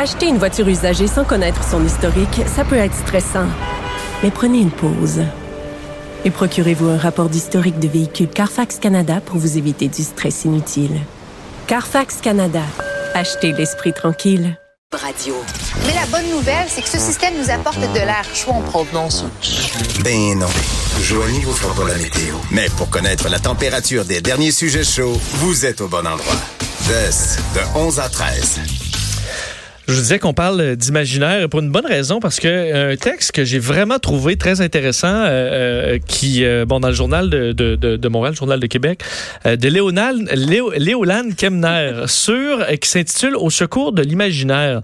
Acheter une voiture usagée sans connaître son historique, ça peut être stressant. Mais prenez une pause. Et procurez-vous un rapport d'historique de véhicule Carfax Canada pour vous éviter du stress inutile. Carfax Canada. Achetez l'esprit tranquille. Radio. Mais la bonne nouvelle, c'est que ce système nous apporte de l'air chaud en provenance. Ben non. Joignez vous fera pas la météo. Mais pour connaître la température des derniers sujets chauds, vous êtes au bon endroit. Jess, de 11 à 13. Je vous disais qu'on parle d'imaginaire pour une bonne raison parce que euh, un texte que j'ai vraiment trouvé très intéressant euh, euh, qui bon dans le journal de, de, de, Montréal, le journal de Québec, de Léonal, Léo, Léolane Kemner sur qui s'intitule Au secours de l'imaginaire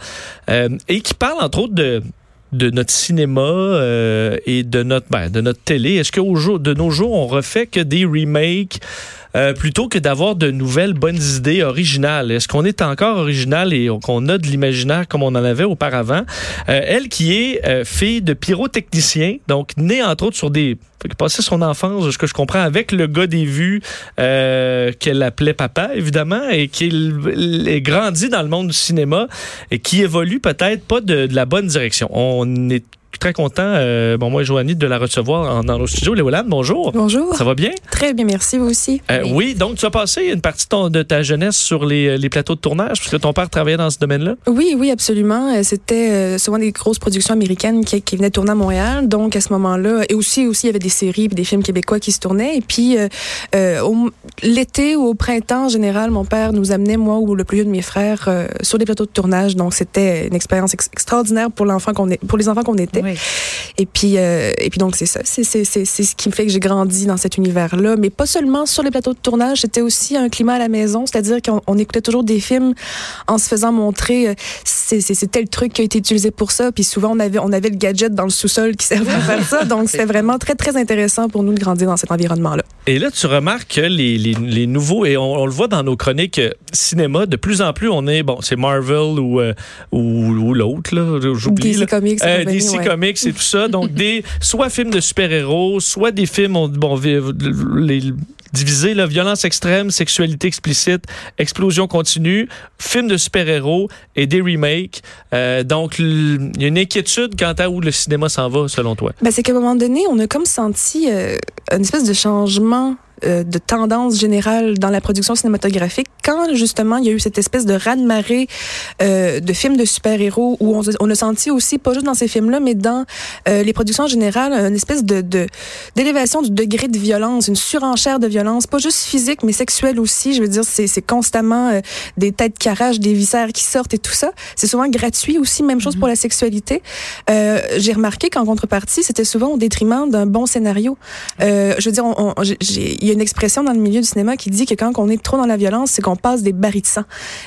et qui parle entre autres de de notre cinéma et de notre ben, de notre télé. Est-ce qu'au jour de nos jours on refait que des remakes euh, plutôt que d'avoir de nouvelles bonnes idées originales. Est-ce qu'on est encore original et qu'on a de l'imaginaire comme on en avait auparavant? Euh, elle qui est euh, fille de pyrotechnicien, donc née entre autres sur des passait son enfance, ce que je comprends, avec le gars des vues qu'elle appelait papa, évidemment, et qui est grandi dans le monde du cinéma et qui évolue peut-être pas de, de la bonne direction. On est très content, euh, bon, moi et Joanie, de la recevoir dans nos studios. Léolane, bonjour. Bonjour. Ça va bien? Très bien, merci, vous aussi. Euh, oui. donc tu as passé une partie de, ta jeunesse sur les, les, plateaux de tournage, puisque ton père travaillait dans ce domaine-là? Oui, oui, absolument. Euh, c'était euh, souvent des grosses productions américaines qui, qui, venaient tourner à Montréal. Donc, à ce moment-là, et aussi, aussi, il y avait des séries et des films québécois qui se tournaient. Et puis, euh, l'été ou au printemps, en général, mon père nous amenait, moi ou le plus vieux de mes frères, sur des plateaux de tournage. Donc, c'était une expérience extraordinaire pour l'enfant qu'on est, pour les enfants qu'on était. Et puis, euh, et puis donc c'est ça, c'est ce qui me fait que j'ai grandi dans cet univers-là, mais pas seulement sur les plateaux de tournage, c'était aussi un climat à la maison, c'est-à-dire qu'on écoutait toujours des films en se faisant montrer euh, c'est tel truc qui a été utilisé pour ça, puis souvent on avait on avait le gadget dans le sous-sol qui servait à faire ça, donc c'était vraiment très très intéressant pour nous de grandir dans cet environnement-là. Et là, tu remarques que les, les, les nouveaux et on, le voit dans nos chroniques euh, cinéma, de plus en plus on est bon, c'est Marvel ou ou, ou l'autre là, j'oublie. DC Comics. DC Comics et tout ça. Donc, des, soit films de super-héros, soit des films, bon, les, divisés, la violence extrême, sexualité explicite, explosion continue, films de super-héros et des remakes. Euh, donc, il y a une inquiétude quant à où le cinéma s'en va, selon toi. Ben, c'est qu'à un moment donné, on a comme senti euh, une espèce de changement de tendance générale dans la production cinématographique quand justement il y a eu cette espèce de raz-de-marée euh, de films de super-héros où on, on, a senti aussi, pas juste dans ces films-là, mais dans euh, les productions en général, une espèce de d'élévation du degré de violence, une surenchère de violence, pas juste physique, mais sexuelle aussi. Je veux dire, c'est constamment euh, des têtes qui arrachent, des viscères qui sortent et tout ça. C'est souvent gratuit aussi, même chose pour la sexualité. Euh, J'ai remarqué qu'en contrepartie, c'était souvent au détriment d'un bon scénario. Euh, je veux dire, on, on, il y a une expression dans le milieu du cinéma qui dit que quand on est trop dans la violence, c'est qu'on passe des barils de sang.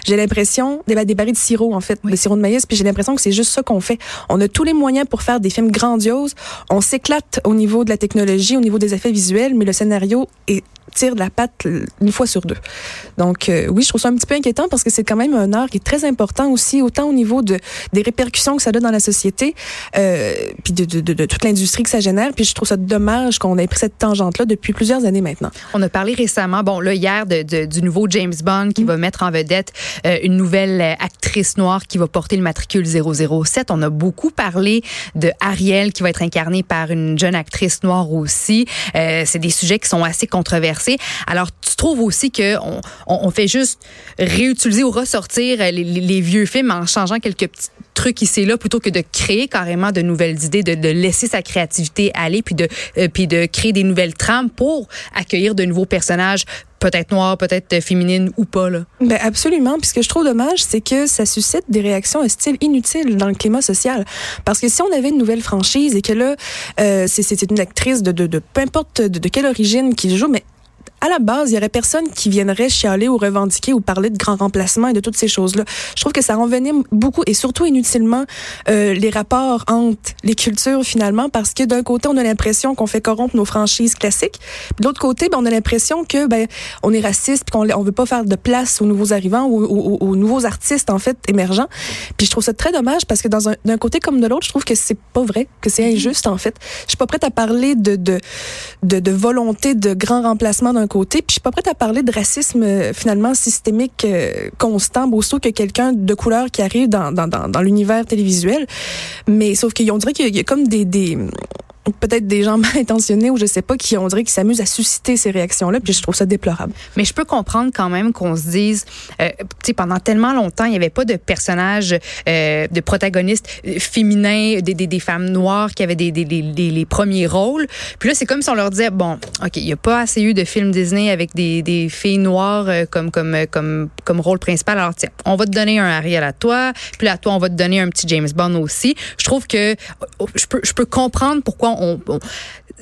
J'ai l'impression, des, des barils de sirop, en fait, de sirop de maïs, puis j'ai l'impression que c'est juste ça qu'on fait. On a tous les moyens pour faire des films grandioses. On s'éclate au niveau de la technologie, au niveau des effets visuels, mais le scénario est tire de la patte une fois sur deux. Donc euh, oui, je trouve ça un petit peu inquiétant parce que c'est quand même un art qui est très important aussi, autant au niveau de des répercussions que ça a dans la société, euh, puis de, de, de, toute l'industrie que ça génère. Puis je trouve ça dommage qu'on ait pris cette tangente-là depuis plusieurs années maintenant. On a parlé récemment, bon là hier, de, du nouveau James Bond qui mm. va mettre en vedette euh, une nouvelle actrice noire qui va porter le matricule 007. On a beaucoup parlé de Ariel qui va être incarnée par une jeune actrice noire aussi. C'est des sujets qui sont assez controversés alors, tu trouves aussi que on, on fait juste réutiliser ou ressortir les, vieux films en changeant quelques petits trucs ici et là plutôt que de créer carrément de nouvelles idées, de, laisser sa créativité aller, puis de, euh, puis de créer des nouvelles trames pour accueillir de nouveaux personnages peut-être noirs, peut-être féminines ou pas. Là. Ben absolument. Puis ce que je trouve dommage, c'est que ça suscite des réactions hostiles inutiles dans le climat social. Parce que si on avait une nouvelle franchise et que là, euh, c'est une actrice de, de, de peu importe de, de quelle origine qui joue, mais à la base, il y aurait personne qui viendrait chialer ou revendiquer ou parler de grands remplacements et de toutes ces choses-là. Je trouve que ça envenime beaucoup et surtout inutilement euh, les rapports entre les cultures finalement parce que d'un côté, on a l'impression qu'on fait corrompre nos franchises classiques, de l'autre côté, ben, on a l'impression que ben on est raciste qu'on on veut pas faire de place aux nouveaux arrivants ou aux, aux, nouveaux artistes en fait émergents. Puis je trouve ça très dommage parce que dans un d'un côté comme de l'autre, je trouve que c'est pas vrai, que c'est injuste en fait. Je suis pas prête à parler de de de, de volonté de grands remplacements d'un côté côté. Puis je suis pas prête à parler de racisme euh, finalement systémique euh, constant, aussitôt que quelqu'un de couleur qui arrive dans, dans, dans, l'univers télévisuel. Mais sauf qu'on dirait qu'il y a comme des, des peut-être des gens mal intentionnés ou je sais pas qui on dirait qui s'amusent à susciter ces réactions-là, puis je trouve ça déplorable. Mais je peux comprendre quand même qu'on se dise, euh, tu sais, pendant tellement longtemps, il n'y avait pas de personnages, euh, de protagonistes euh, féminins, des, des, des, femmes noires qui avaient des, des, des, les premiers rôles. Puis là, c'est comme si on leur disait, bon, ok, il n'y a pas assez eu de films Disney avec des, des filles noires euh, comme comme comme comme rôle principal. Alors tiens, on va te donner un Ariel à toi, puis à toi on va te donner un petit James Bond aussi. Je trouve que je peux je peux comprendre pourquoi on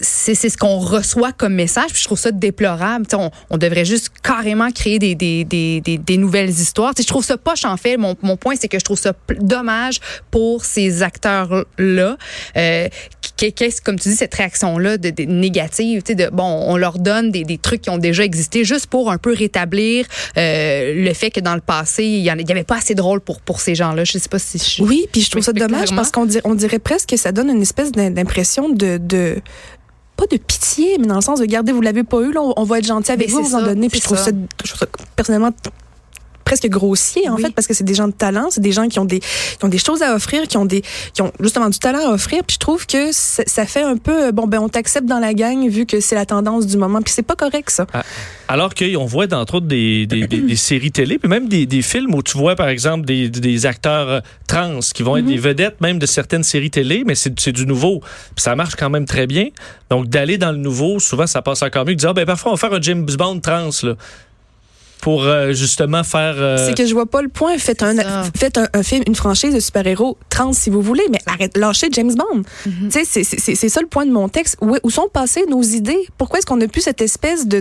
c'est ce qu'on reçoit comme message. Puis je trouve ça déplorable. On, devrait juste carrément créer des, des, des, des, nouvelles histoires. Je trouve ça poche en fait. Mon, mon point, c'est que je trouve ça dommage pour ces acteurs-là. Euh, Qu'est-ce, comme tu dis, cette réaction-là de, de négative, de bon, on leur donne des, des trucs qui ont déjà existé juste pour un peu rétablir euh, le fait que dans le passé, il y, en, il y avait pas assez de rôle pour pour ces gens-là. Je sais pas si je, oui, puis je trouve ça dommage parce qu'on dirait, on dirait presque que ça donne une espèce d'impression de, de pas de pitié, mais dans le sens de garder, vous l'avez pas eu, là, on va être gentil avec mais vous, vous en donner. Puis je trouve ça, je trouve ça personnellement presque grossier en oui. fait parce que c'est des gens de talent, c'est des gens qui ont des qui ont des choses à offrir, qui ont des qui ont justement du talent à offrir. Puis je trouve que ça fait un peu bon ben on t'accepte dans la gang vu que c'est la tendance du moment. Puis c'est pas correct ça. Ah, alors qu'on voit d'entre autres des, des, des, des, séries télé, puis même des, des films où tu vois par exemple des, des acteurs trans qui vont être mm -hmm. des vedettes même de certaines séries télé, mais c'est du nouveau. Puis ça marche quand même très bien. Donc d'aller dans le nouveau, souvent ça passe encore mieux. Que dire ah, ben parfois on va faire un James Bond trans là pour euh, justement faire. Euh... C'est que je vois pas le point. Faites un, faites un, un, film, une franchise de super-héros trans si vous voulez, mais arrête, lâchez James Bond. Mm -hmm. Tu sais, c'est ça le point de mon texte. Où, où sont passées nos idées? Pourquoi est-ce qu'on n'a plus cette espèce de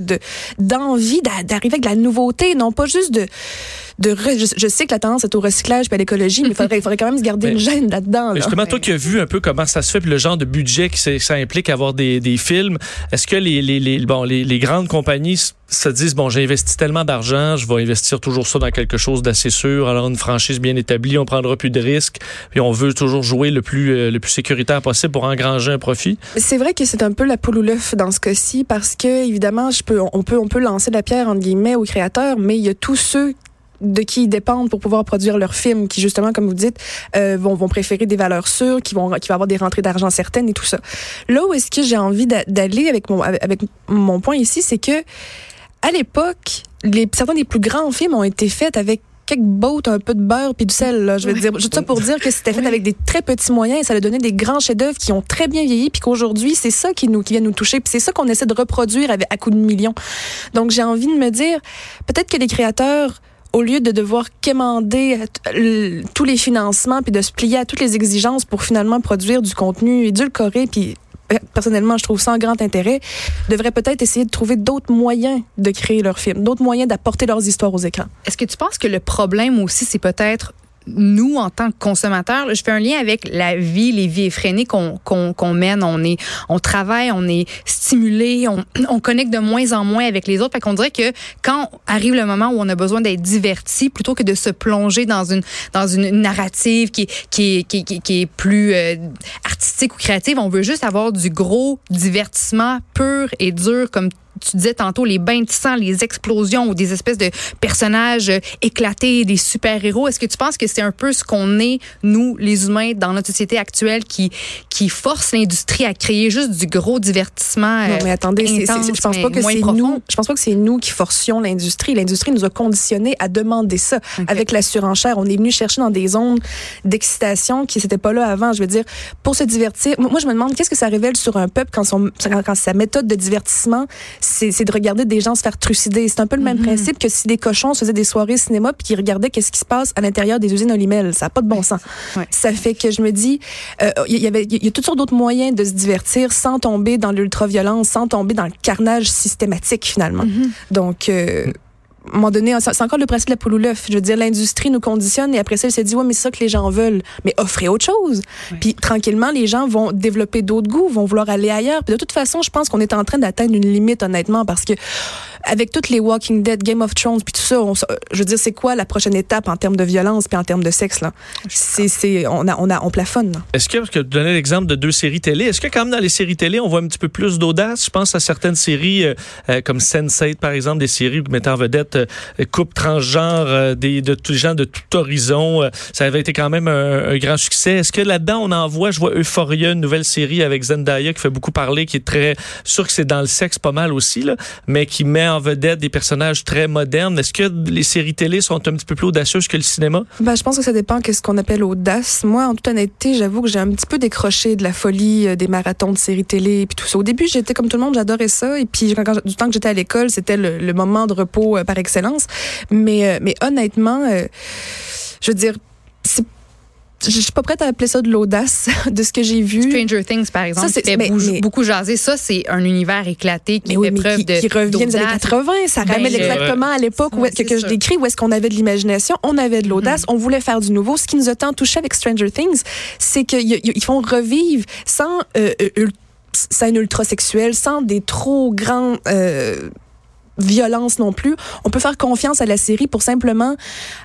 d'envie de, d'arriver avec de la nouveauté, non pas juste de de re, je, je, sais que la tendance est au recyclage et à l'écologie, mais il faudrait, faudrait quand même se garder mais, une gêne là-dedans. Là. Justement, toi qui as vu un peu comment ça se fait, puis le genre de budget que ça implique avoir des, des films, est-ce que les, les, les, bon, les, les grandes compagnies se disent, bon, j'ai investi tellement d'argent, je vais investir toujours ça dans quelque chose d'assez sûr, alors une franchise bien établie, on prendra plus de risques, puis on veut toujours jouer le plus, euh, le plus sécuritaire possible pour engranger un profit? C'est vrai que c'est un peu la poule ou l'œuf dans ce cas-ci, parce que, évidemment, je peux, on, peut, on peut lancer la pierre, entre guillemets, aux créateurs, mais il y a tous ceux de qui ils dépendent pour pouvoir produire leurs films, qui justement, comme vous dites, euh, vont, vont préférer des valeurs sûres, qui vont, qui vont avoir des rentrées d'argent certaines et tout ça. Là où est-ce que j'ai envie d'aller avec mon, avec mon point ici, c'est que à l'époque, les, certains des plus grands films ont été faits avec quelques bottes, un peu de beurre puis du sel. Là, je veux oui. dire, juste ça pour dire que c'était fait oui. avec des très petits moyens et ça a donné des grands chefs-d'œuvre qui ont très bien vieilli puis qu'aujourd'hui c'est ça qui nous qui vient nous toucher puis c'est ça qu'on essaie de reproduire avec, à coups de millions. Donc j'ai envie de me dire peut-être que les créateurs au lieu de devoir quémander tous les financements puis de se plier à toutes les exigences pour finalement produire du contenu édulcoré puis personnellement, je trouve un grand intérêt, devraient peut-être essayer de trouver d'autres moyens de créer leurs films, d'autres moyens d'apporter leurs histoires aux écrans. Est-ce que tu penses que le problème aussi, c'est peut-être nous, en tant que consommateurs, je fais un lien avec la vie, les vies effrénées qu'on qu qu mène. On travaille, on est stimulé, on, on connecte de moins en moins avec les autres. Fait qu'on dirait que quand arrive le moment où on a besoin d'être diverti, plutôt que de se plonger dans une narrative qui est plus euh, artistique ou créative, on veut juste avoir du gros divertissement pur et dur comme tu disais tantôt, les bains de sang, les explosions ou des espèces de personnages éclatés, des super-héros. Est-ce que tu penses que c'est un peu ce qu'on est, nous, les humains, dans notre société actuelle, qui, qui force l'industrie à créer juste du gros divertissement Non, mais attendez, intense, je pense pas que c'est nous. Je pense pas que c'est nous qui forcions l'industrie. L'industrie nous a conditionnés à demander ça. Okay. Avec la surenchère, on est venu chercher dans des zones d'excitation qui n'étaient pas là avant. Je veux dire, pour se divertir. Moi, je me demande qu'est-ce que ça révèle sur un peuple quand, son, quand sa méthode de divertissement c'est de regarder des gens se faire trucider. C'est un peu le même mm -hmm. principe que si des cochons se faisaient des soirées cinéma puis qu'ils regardaient qu'est-ce qui se passe à l'intérieur des usines Olimel. Ça n'a pas de bon sens. Ouais. Ça fait que je me dis, il euh, y, avait, il y a toutes sortes d'autres moyens de se divertir sans tomber dans l'ultra-violence, sans tomber dans le carnage systématique finalement. Mm -hmm. Donc, euh, à un moment donné, c'est encore le principe de la poule ou l'œuf. Je veux dire, l'industrie nous conditionne et après ça, elle s'est dit, ouais, mais c'est ça que les gens veulent. Mais offrez autre chose. Puis tranquillement, les gens vont développer d'autres goûts, vont vouloir aller ailleurs. Puis de toute façon, je pense qu'on est en train d'atteindre une limite, honnêtement, parce que avec toutes les Walking Dead, Game of Thrones, puis tout ça, on, je veux dire, c'est quoi la prochaine étape en termes de violence puis en termes de sexe là? C'est, on a, on a, on plafonne. Est-ce que, parce que tu donnais l'exemple de deux séries télé, est-ce que quand même dans les séries télé, on voit un petit peu plus d'audace? Je pense à certaines séries euh, euh, comme Sense8, par exemple, des séries mettant en vedette euh, couple transgenre, euh, des, de tous les gens de tout horizon. Euh, ça avait été quand même un, un grand succès. Est-ce que là-dedans, on en voit, je vois Euphoria, une nouvelle série avec Zendaya qui fait beaucoup parler, qui est très sûr que c'est dans le sexe pas mal aussi, là, mais qui met en vedette des personnages très modernes. Est-ce que les séries télé sont un petit peu plus audacieuses que le cinéma? Ben, je pense que ça dépend de ce qu'on appelle audace? Moi, en toute honnêteté, j'avoue que j'ai un petit peu décroché de la folie euh, des marathons de séries télé puis tout ça. Au début, j'étais comme tout le monde, j'adorais ça. Et puis, du temps que j'étais à l'école, c'était le, moment de repos euh, par excellence. Mais, euh, mais honnêtement, je veux dire, c'est je suis pas prête à appeler ça de l'audace de ce que j'ai vu. Stranger Things, par exemple, ça, c'est beaucoup, beaucoup jasé. Ça, c'est un univers éclaté qui oui, fait preuve qui, de qui revient des années 80. Ça ben, ramène exactement à l'époque où que, que je décris où est-ce qu'on avait de l'imagination, on avait de l'audace, mm -hmm. on voulait faire du nouveau. Ce qui nous a tant touché avec Stranger Things, c'est qu'ils font revivre sans euh, scène ultra sexuelle, sans des trop grands euh, violence non plus. On peut faire confiance à la série pour simplement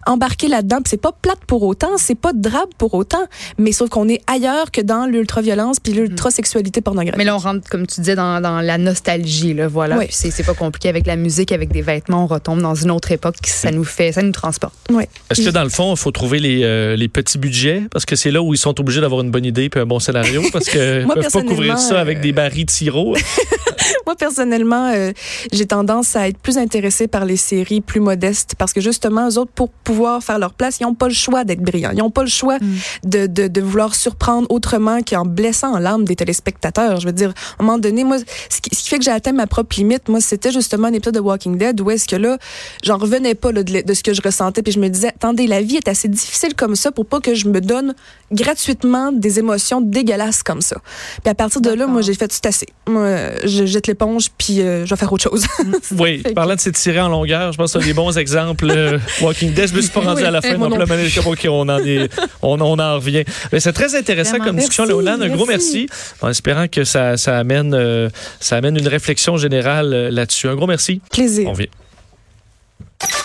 embarquer là-dedans. C'est pas plate pour autant, c'est pas drabe pour autant, mais sauf qu'on est ailleurs que dans l'ultra-violence puis l'ultra-sexualité pornographique. Mais là, on rentre, comme tu disais, dans, dans la nostalgie, là, voilà. Oui. C'est pas compliqué avec la musique, avec des vêtements, on retombe dans une autre époque, ça nous fait, ça nous transporte. Oui. Est-ce que dans le fond, il faut trouver les, euh, les petits budgets? Parce que c'est là où ils sont obligés d'avoir une bonne idée puis un bon scénario parce que Moi, peuvent pas couvrir ça avec des barils de sirop. Moi, personnellement, euh, j'ai tendance à être plus intéressée par les séries plus modestes parce que justement, eux autres, pour pouvoir faire leur place, ils n'ont pas le choix d'être brillants. Ils n'ont pas le choix mm. de, de, de, vouloir surprendre autrement qu'en blessant l'âme des téléspectateurs. Je veux dire, à un moment donné, moi, ce qui, ce qui fait que j'ai atteint ma propre limite, moi, c'était justement un épisode de Walking Dead où est-ce que là, j'en revenais pas là, de, de, ce que je ressentais, puis je me disais, attendez, la vie est assez difficile comme ça pour pas que je me donne gratuitement des émotions dégueulasses comme ça. Puis à partir de là, moi, j'ai fait tout assez. Moi, je jette l'éponge, puis euh, je vais faire autre chose. oui, parlant de s'étirer en longueur, je pense que c'est des bons exemples. Euh, Walking Dead, je me suis pas rendu oui, à la fin, donc là, OK, on en, est, on, on en revient. Mais c'est très intéressant Vraiment, comme discussion, Léonane. Un gros merci. En espérant que ça, ça, amène, euh, ça amène une réflexion générale là-dessus. Un gros merci. Plaisir. On revient.